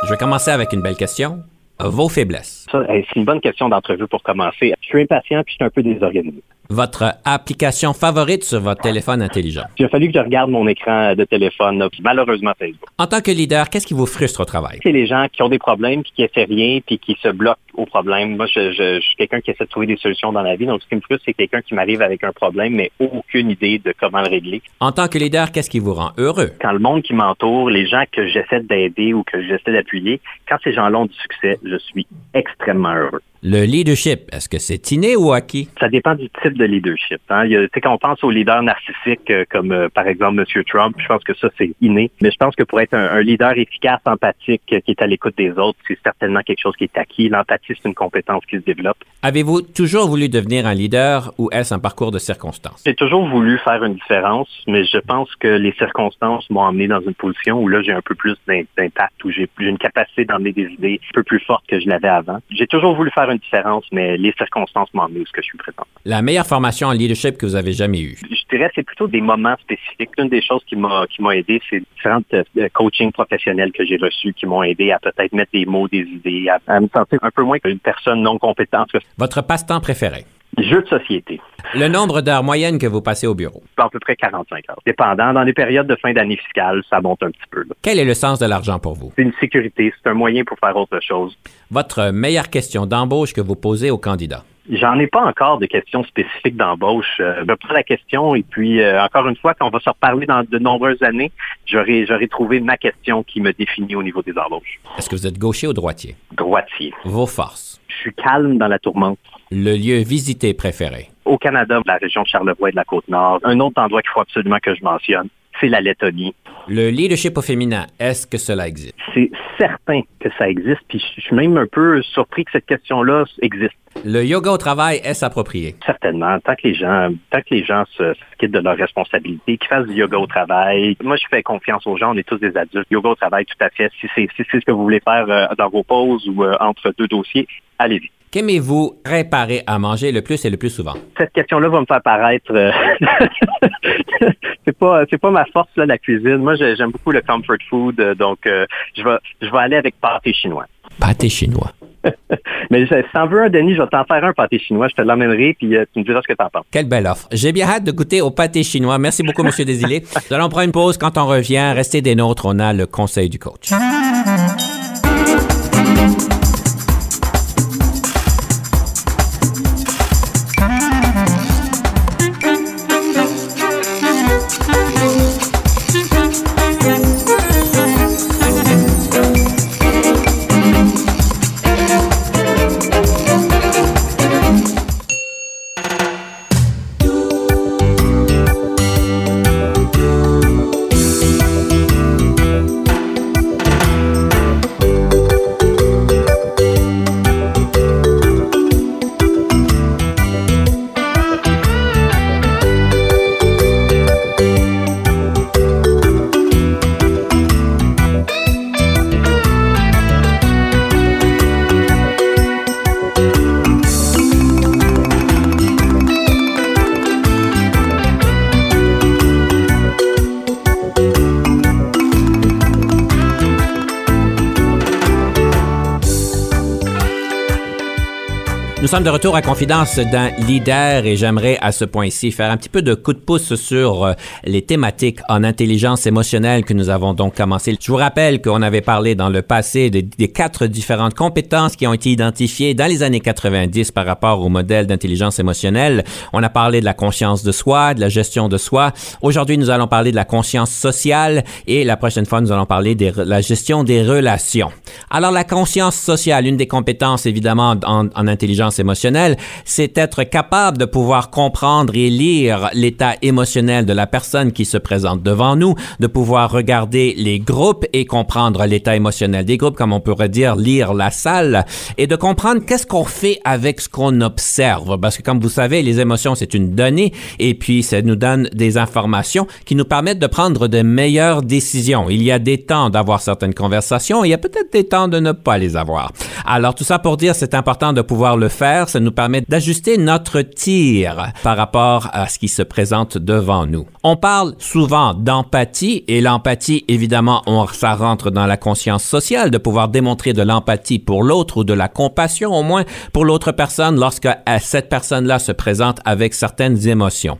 Je vais commencer avec une belle question. Vos faiblesses. C'est une bonne question d'entrevue pour commencer. Je suis impatient puis je suis un peu désorganisé votre application favorite sur votre téléphone intelligent? Il a fallu que je regarde mon écran de téléphone, malheureusement Facebook. En tant que leader, qu'est-ce qui vous frustre au travail? C'est les gens qui ont des problèmes, puis qui essaient rien, puis qui se bloquent au problème. Moi, je, je, je suis quelqu'un qui essaie de trouver des solutions dans la vie. Donc, ce qui me frustre, c'est quelqu'un qui m'arrive avec un problème, mais aucune idée de comment le régler. En tant que leader, qu'est-ce qui vous rend heureux? Quand le monde qui m'entoure, les gens que j'essaie d'aider ou que j'essaie d'appuyer, quand ces gens-là ont du succès, je suis extrêmement heureux. Le leadership, est-ce que c'est inné ou acquis? Ça dépend du type de leadership. Hein. Il y a, quand on pense aux leaders narcissiques euh, comme euh, par exemple M. Trump, je pense que ça c'est inné. Mais je pense que pour être un, leader efficace, empathique, euh, qui est à l'écoute des autres, c'est certainement quelque chose qui est acquis. L'empathie, c'est une compétence qui se développe. Avez-vous toujours voulu devenir un leader ou est-ce un parcours de circonstances? J'ai toujours voulu faire une différence, mais je pense que les circonstances m'ont amené dans une position où là j'ai un peu plus d'impact, où j'ai une capacité d'emmener des idées un peu plus fortes que je l'avais avant. J'ai toujours voulu faire une différence, mais les circonstances m'ont amené où ce que je suis présent. La meilleure formation en leadership que vous avez jamais eue? Je dirais c'est plutôt des moments spécifiques. Une des choses qui m'a qui m'a aidé, c'est différentes euh, coachings professionnels que j'ai reçus qui m'ont aidé à peut-être mettre des mots, des idées, à, me sentir un peu moins qu'une personne non compétente. Votre passe-temps préféré? Jeux de société. Le nombre d'heures moyennes que vous passez au bureau. À peu près 45 heures. Dépendant. Dans les périodes de fin d'année fiscale, ça monte un petit peu. Quel est le sens de l'argent pour vous? C'est une sécurité. C'est un moyen pour faire autre chose. Votre meilleure question d'embauche que vous posez aux candidats? J'en ai pas encore de questions spécifiques d'embauche. Euh, je prends la question et puis euh, encore une fois, quand on va se reparler dans de nombreuses années, j'aurai j'aurai trouvé ma question qui me définit au niveau des embauches. Est-ce que vous êtes gaucher ou droitier? Droitier. Vos forces? Je suis calme dans la tourmente. Le lieu visité préféré? Au Canada, la région de Charlevoix et de la Côte-Nord. Un autre endroit qu'il faut absolument que je mentionne, c'est la Lettonie. Le leadership au féminin, est-ce que cela existe? C'est certain que ça existe, puis je suis même un peu surpris que cette question-là existe. Le yoga au travail est approprié? Certainement. Tant que les gens, tant que les gens se, se quittent de leurs responsabilités, qu'ils fassent du yoga au travail. Moi, je fais confiance aux gens. On est tous des adultes. Yoga au travail, tout à fait. Si c'est si c'est ce que vous voulez faire euh, dans vos pauses ou euh, entre deux dossiers, allez-y. Qu'aimez-vous préparer à manger le plus et le plus souvent? Cette question-là va me faire paraître. euh, *laughs* c'est pas, c'est pas ma force là, la cuisine. Moi, j'ai- j'aime beaucoup le comfort food, euh, donc euh, je vais, je vais aller avec pâté chinois. Pâté chinois. *laughs* Mais si t'en veux un, Denis, je vais t'en faire un pâté chinois. Je te l'emmènerai, puis euh, tu me diras ce que t'en penses. Quelle belle offre. J'ai bien hâte de goûter au pâté chinois. Merci beaucoup, Monsieur Désilé. *laughs* Nous allons prendre une pause. Quand on revient, restez des nôtres. On a le conseil du coach. De retour à Confidence d'un leader et j'aimerais à ce point-ci faire un petit peu de coup de pouce sur euh, les thématiques en intelligence émotionnelle que nous avons donc commencé. Je vous rappelle qu'on avait parlé dans le passé de- des quatre différentes compétences qui ont été identifiées dans les années 90 par rapport au modèle d'intelligence émotionnelle. On a parlé de la conscience de soi, de la gestion de soi. Aujourd'hui, nous allons parler de la conscience sociale et la prochaine fois, nous allons parler de la gestion des relations. Alors, la conscience sociale, une des compétences évidemment en, en intelligence émotionnelle, c'est être capable de pouvoir comprendre et lire l'état émotionnel de la personne qui se présente devant nous, de pouvoir regarder les groupes et comprendre l'état émotionnel des groupes, comme on pourrait dire lire la salle, et de comprendre qu'est-ce qu'on fait avec ce qu'on observe. Parce que comme vous savez, les émotions, c'est une donnée, et puis ça nous donne des informations qui nous permettent de prendre de meilleures décisions. Il y a des temps d'avoir certaines conversations, il y a peut-être des temps de ne pas les avoir. Alors tout ça pour dire, c'est important de pouvoir le faire. Ça nous permet d'ajuster notre tir par rapport à ce qui se présente devant nous. On parle souvent d'empathie et l'empathie, évidemment, ça rentre dans la conscience sociale de pouvoir démontrer de l'empathie pour l'autre ou de la compassion au moins pour l'autre personne lorsque euh, cette personne-là se présente avec certaines émotions.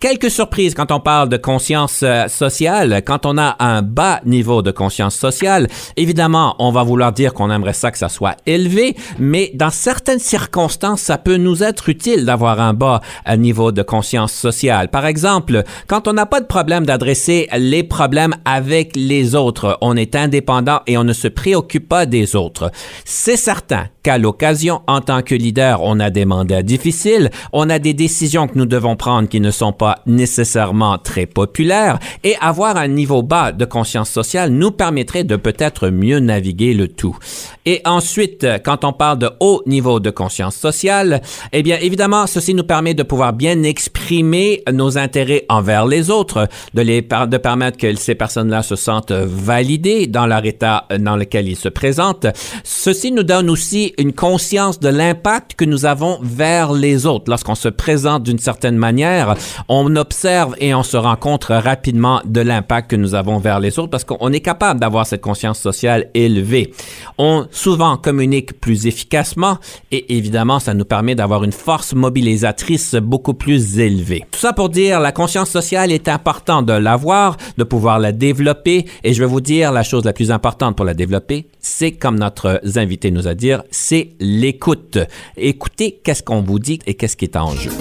Quelques surprises quand on parle de conscience euh, sociale, quand on a un bas niveau de conscience sociale, évidemment, on va vouloir dire qu'on aimerait ça que ça soit élevé, mais dans certaines circonstances, ça peut nous être utile d'avoir un bas euh, niveau de conscience sociale. Par exemple, quand on n'a pas de problème d'adresser les problèmes avec les autres, on est indépendant et on ne se préoccupe pas des autres. C'est certain qu'à l'occasion, en tant que leader, on a des mandats difficiles, on a des décisions que nous devons prendre qui ne sont pas nécessairement très populaires, et avoir un niveau bas de conscience sociale nous permettrait de peut-être mieux naviguer le tout. Et ensuite, quand on parle de haut niveau de conscience sociale, eh bien, évidemment, ceci nous permet de pouvoir bien exprimer nos intérêts envers les autres, de les de permettre que ces personnes-là se sentent validées dans leur état dans lequel ils se présentent. Ceci nous donne aussi une conscience de l'impact que nous avons vers les autres. Lorsqu'on se présente d'une certaine manière, on observe et on se rend compte rapidement de l'impact que nous avons vers les autres parce qu'on est capable d'avoir cette conscience sociale élevée. On souvent communique plus efficacement et évidemment, ça nous permet d'avoir une force mobilisatrice beaucoup plus élevée. Tout ça pour dire, la conscience sociale est important de l'avoir, de pouvoir la développer et je vais vous dire la chose la plus importante pour la développer, c'est comme notre invité nous a dit, c'est l'écoute. Écoutez qu'est-ce qu'on vous dit et qu'est-ce qui est en jeu.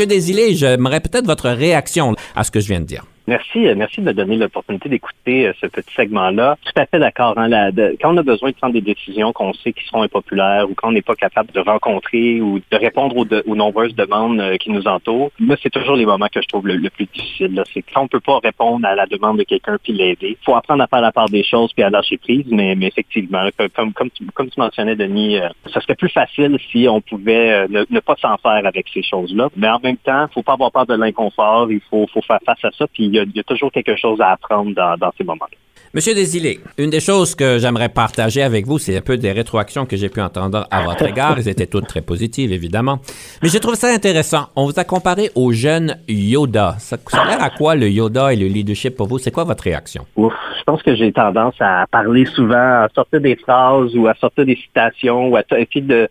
Monsieur Desilets, j'aimerais peut-être votre réaction à ce que je viens de dire. Merci, euh, merci de me donner l'opportunité d'écouter euh, ce petit segment-là. Tout à fait d'accord. Hein, quand on a besoin de prendre des décisions qu'on sait qui seront impopulaires ou quand on n'est pas capable de rencontrer ou de répondre aux, nombreuses demandes euh, qui nous entourent, moi, c'est toujours les moments que je trouve le, plus difficile. C'est quand on peut pas répondre à la demande de quelqu'un puis l'aider. Il faut apprendre à faire la part des choses puis à lâcher prise, mais, effectivement, comme, tu, comme tu mentionnais, Denis, ça serait plus facile si on pouvait ne, pas s'en faire avec ces choses-là. Mais en même temps, faut pas avoir peur de l'inconfort. Il faut, faut faire face à ça. Puis il y, a toujours quelque chose à apprendre dans, ces moments-là. Monsieur Desilets, une des choses que j'aimerais partager avec vous, c'est un peu des rétroactions que j'ai pu entendre à votre égard. Elles étaient toutes très positives, évidemment. Mais je trouve ça intéressant. On vous a comparé au jeune Yoda. Ça, ça a l'air à quoi le Yoda et le leadership pour vous? C'est quoi votre réaction? Ouf, je pense que j'ai tendance à parler souvent, à sortir des phrases ou à sortir des citations ou à essayer de,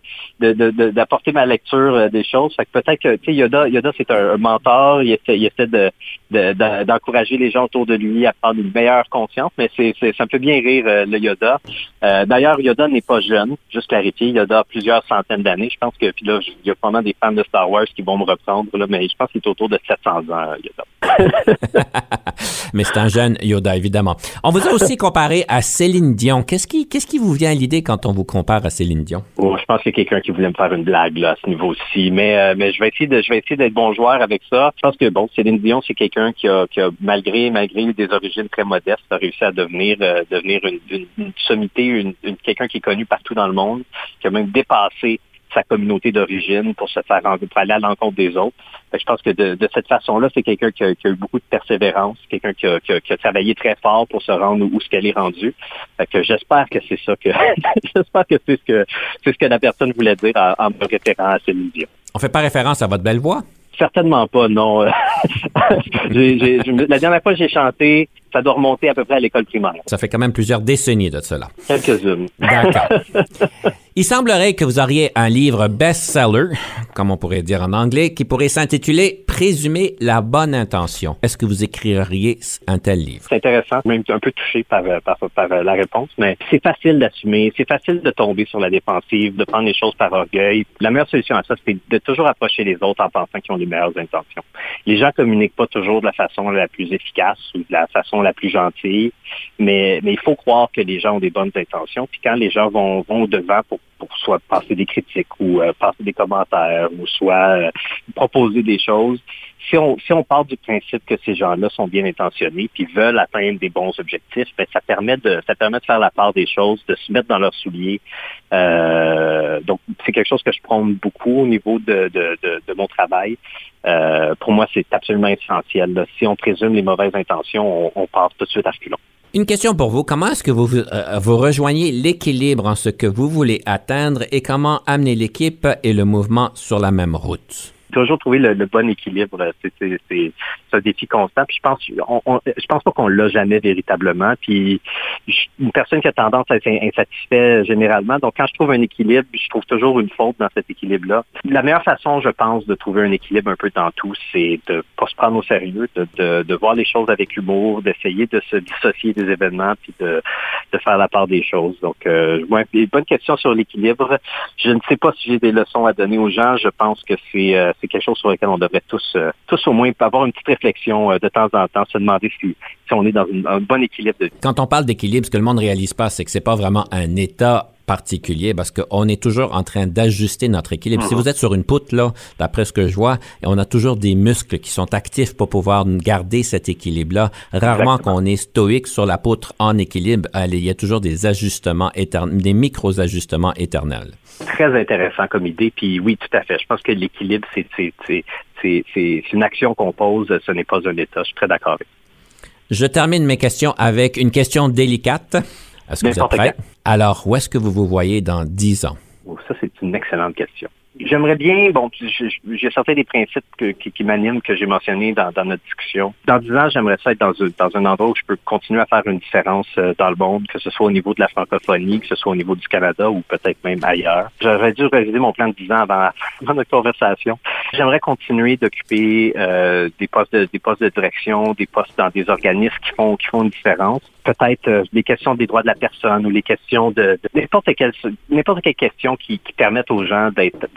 d'apporter ma lecture euh, des choses. Fait que peut-être que, tu sais, Yoda, Yoda c'est un, mentor. Il essaie, il essaie de, d'encourager les gens autour de lui à prendre une meilleure conscience, mais ça me fait bien rire euh, le Yoda. Euh, d'ailleurs, Yoda n'est pas jeune, juste clarifier. Yoda a plusieurs centaines d'années. Je pense que puis là, il y a probablement des fans de Star Wars qui vont me reprendre, là, mais je pense qu'il est autour de 700 ans, Yoda. *laughs* mais c'est un jeune Yoda, évidemment. On vous a aussi comparé à Céline Dion. Qu'est-ce qui, vous vient à l'idée quand on vous compare à Céline Dion? Oh, je pense qu'il y a quelqu'un qui voulait me faire une blague à ce niveau-ci, mais, euh, je vais essayer d'être bon joueur avec ça. Je pense que bon, Céline Dion, c'est quelqu'un qui a, qui a malgré, malgré des origines très modestes, a réussi à devenir, euh, devenir une, une, sommité, une, quelqu'un qui est connu partout dans le monde, qui a même dépassé sa communauté d'origine pour se faire pour aller à l'encontre des autres. je pense que de, cette façon-là, c'est quelqu'un qui, a, eu beaucoup de persévérance, quelqu'un qui a, qui, a, travaillé très fort pour se rendre où, ce qu'elle est rendue. que j'espère que c'est ça que *laughs* j'espère que c'est ce que c'est ce que la personne voulait dire en, me référant à Céline Dion. On fait pas référence à votre belle voix? Certainement pas, non. *laughs* la dernière fois que j'ai chanté, ça doit remonter à peu près à l'école primaire. Ça fait quand même plusieurs décennies de cela. Quelques-unes. D'accord. *laughs* Il semblerait que vous auriez un livre best-seller, comme on pourrait dire en anglais, qui pourrait s'intituler Présumer la bonne intention. Est-ce que vous écririez un tel livre? C'est intéressant, même un peu touché par, euh, par, par euh, la réponse, mais c'est facile d'assumer, c'est facile de tomber sur la défensive, de prendre les choses par orgueil. La meilleure solution à ça, c'est de toujours approcher les autres en pensant qu'ils ont les meilleures intentions. Les gens communiquent pas toujours de la façon la plus efficace ou de la façon la plus gentille, mais, mais il faut croire que les gens ont des bonnes intentions. Puis quand les gens vont, vont devant pour, pour soit passer des critiques ou euh, passer des commentaires ou soit euh, proposer des choses, si on, si on part du principe que ces gens-là sont bien intentionnés puis veulent atteindre des bons objectifs, ben, ça permet de ça permet de faire la part des choses, de se mettre dans leurs souliers. Euh, donc c'est quelque chose que je prône beaucoup au niveau de, de, de, mon travail. Euh, pour moi, c'est absolument essentiel. Si on présume les mauvaises intentions, on, on part tout de suite à reculons. Une question pour vous. Comment est-ce que vous, euh, vous rejoignez l'équilibre en ce que vous voulez atteindre et comment amener l'équipe et le mouvement sur la même route? Toujours trouver le, bon équilibre. C'est un défi constant. Puis je pense, on, je pense pas qu'on l'a jamais véritablement. Puis une personne qui a tendance à être insatisfait généralement. Donc quand je trouve un équilibre, je trouve toujours une faute dans cet équilibre-là. La meilleure façon, je pense, de trouver un équilibre un peu dans tout, c'est de pas se prendre au sérieux, de, de, voir les choses avec humour, d'essayer de se dissocier des événements, puis de, de faire la part des choses. Donc, euh, bonne question sur l'équilibre. Je ne sais pas si j'ai des leçons à donner aux gens. Je pense que c'est euh, c'est quelque chose sur lequel on devrait tous, euh, tous au moins avoir une petite réflexion euh, de temps en temps, se demander si, si on est dans un bon équilibre. Quand on parle d'équilibre, ce que le monde ne réalise pas, c'est que c'est pas vraiment un état particulier parce qu'on est toujours en train d'ajuster notre équilibre. Si Mhm. vous êtes sur une poutre, là, d'après ce que je vois, on a toujours des muscles qui sont actifs pour pouvoir garder cet équilibre-là. Rarement qu'on est stoïque sur la poutre en équilibre. Allez, Il y a toujours des ajustements éternels, des micro-ajustements éternels. Très intéressant comme idée. Puis oui, tout à fait. Je pense que l'équilibre, c'est une action qu'on pose, ce n'est pas un état. Je suis très d'accord avec Je termine mes questions avec une question délicate. Est-ce que vous êtes prêt? Alors, où est-ce que vous vous voyez dans 10 ans? Oh, ça, c'est une excellente question. J'aimerais bien, bon, j'ai certains des principes qui, m'animent, que j'ai mentionnés dans, notre discussion. Dans dix ans, j'aimerais ça être dans, un- endroit où je peux continuer à faire une différence euh, dans le monde, que ce soit au niveau de la francophonie, que ce soit au niveau du Canada ou peut-être même ailleurs. J'aurais dû réviser mon plan de dix ans avant, *laughs* avant notre conversation. J'aimerais continuer d'occuper euh, des postes de, des postes de direction, des postes dans des organismes qui font qui font une différence. Peut-être euh, les questions des droits de la personne ou les questions de, de n'importe quelle n'importe quelle question qui, qui permettent aux gens d'être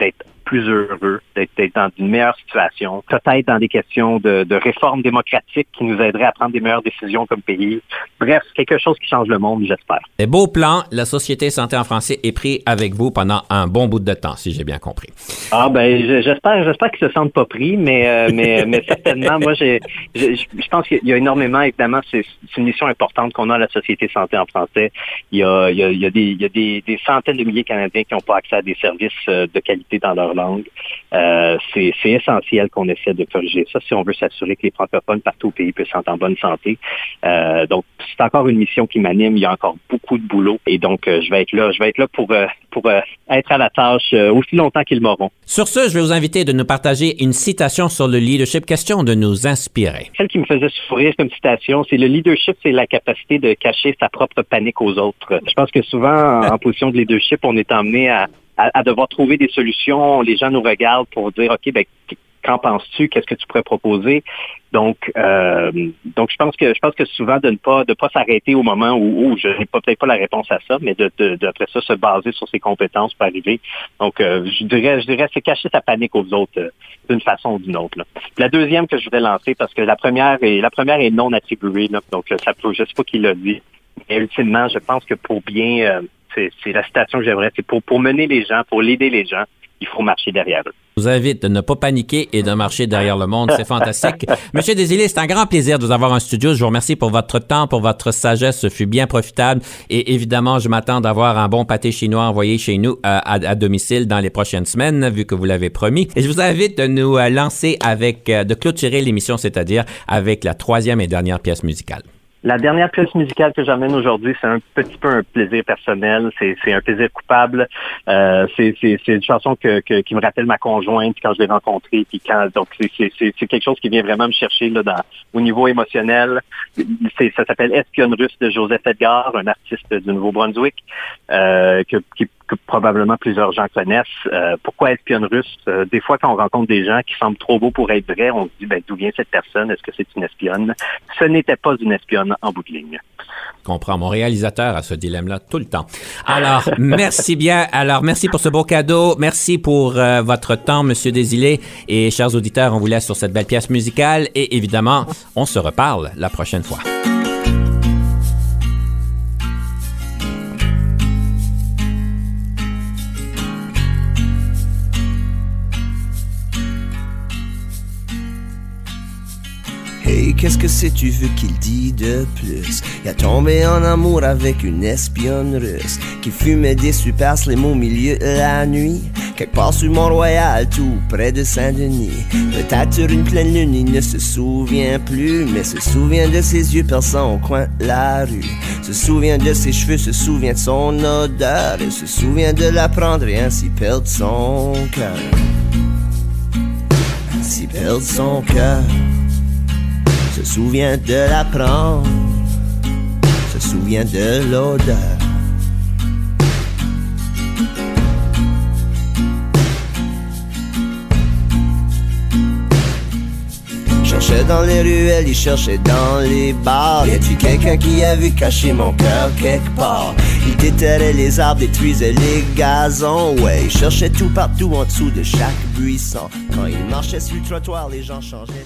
plus heureux, d'être dans une meilleure situation. Peut-être dans des questions de, de réforme démocratique qui nous aideraient à prendre des meilleures décisions comme pays. Bref, quelque chose qui change le monde, j'espère. Des beaux plans. La Société Santé en français est pris avec vous pendant un bon bout de temps, si j'ai bien compris. Ah ben je- j'espère j'espère qu'ils se sentent pas pris, mais euh, mais mais certainement moi j'ai je, pense qu'il y a énormément évidemment c'est une mission importante qu'on a à la société santé en français. Il y a il y a, il y a des il y a des, des centaines de milliers de Canadiens qui n'ont pas accès à des services euh, de qualité dans leur langue. Euh, c'est essentiel qu'on essaie de corriger ça si on veut s'assurer que les francophones partout au pays puissent être en bonne santé. Euh, donc c'est encore une mission qui m'anime. Il y a encore beaucoup de boulot et donc euh, je vais être là je vais être là pour euh, pour euh, être à la tâche euh, aussi longtemps qu'ils m'auront. Sur ce, je vais vous inviter de nous partager une citation sur le leadership, question de nous inspirer. Celle qui me faisait sourire comme citation, c'est le leadership, c'est la capacité de cacher sa propre panique aux autres. Je pense que souvent, en, en position de leadership, on est emmené à, à, à devoir trouver des solutions. Les gens nous regardent pour dire, OK, ben, qu'en penses-tu? Qu'est-ce que tu pourrais proposer? Donc, euh, donc je pense que je pense que souvent de ne pas de pas s'arrêter au moment où, où je n'ai peut-être pas la réponse à ça, mais de, de, après ça se baser sur ses compétences pour arriver. Donc, euh, je dirais je dirais c'est cacher sa panique aux autres euh, d'une façon ou d'une autre. Là. La deuxième que je voudrais lancer parce que la première est la première est non attribuée, là, donc euh, ça peut, je sais pas qui l'a dit, mais ultimement je pense que pour bien euh, c'est c'est la citation que j'aimerais, c'est pour pour mener les gens, pour l'aider les gens, il faut marcher derrière eux. Je vous invite de ne pas paniquer et de marcher derrière le monde. C'est fantastique. *laughs* Monsieur Desilets, c'est un grand plaisir de vous avoir en studio. Je vous remercie pour votre temps, pour votre sagesse. Ce fut bien profitable. Et évidemment, je m'attends d'avoir un bon pâté chinois envoyé chez nous euh, à, à, domicile dans les prochaines semaines, vu que vous l'avez promis. Et je vous invite de nous euh, lancer avec, euh, de clôturer l'émission, c'est-à-dire avec la troisième et dernière pièce musicale. La dernière pièce musicale que j'amène aujourd'hui, c'est un petit peu un plaisir personnel, c'est, un plaisir coupable. Euh, c'est, une chanson que, que, qui me rappelle ma conjointe quand je l'ai rencontrée, puis quand donc c'est, quelque chose qui vient vraiment me chercher là, dans, au niveau émotionnel. Ça s'appelle Espionne russe de Joseph Edgar, un artiste du Nouveau-Brunswick, euh, qui, que probablement plusieurs gens connaissent. Euh, pourquoi espionne russe? Euh, des fois, quand on rencontre des gens qui semblent trop beaux pour être vrais, on se dit ben, d'où vient cette personne? Est-ce que c'est une espionne? Ce n'était pas une espionne en bout de ligne. Comprends. Mon réalisateur a ce dilemme-là tout le temps. Alors, *laughs* merci bien. Alors, merci pour ce beau cadeau. Merci pour euh, votre temps, Monsieur Desilets. Et chers auditeurs, on vous laisse sur cette belle pièce musicale. Et évidemment, on se reparle la prochaine fois. Hey, qu'est-ce que c'est tu veux qu'il dit de plus? Il a tombé en amour avec une espionne russe qui fumait des super slim au milieu de la nuit. Quelque part sur Mont-Royal, tout près de Saint-Denis. Peut-être sur une pleine lune, il ne se souvient plus, mais se souvient de ses yeux perçants au coin de la rue. Se souvient de ses cheveux, se souvient de son odeur, et se souvient de la prendre et ainsi perdre son cœur. Ainsi perdre son cœur se souvient de la prendre, se souvient de l'odeur. Cherchait dans les ruelles, il cherchait dans les bars. Y a-tu quelqu'un qui a vu cacher mon cœur quelque part? Il déterrait les arbres, détruisait les gazons. Ouais, il cherchait tout partout en dessous de chaque buisson. Quand il marchait sur le trottoir, les gens changeaient.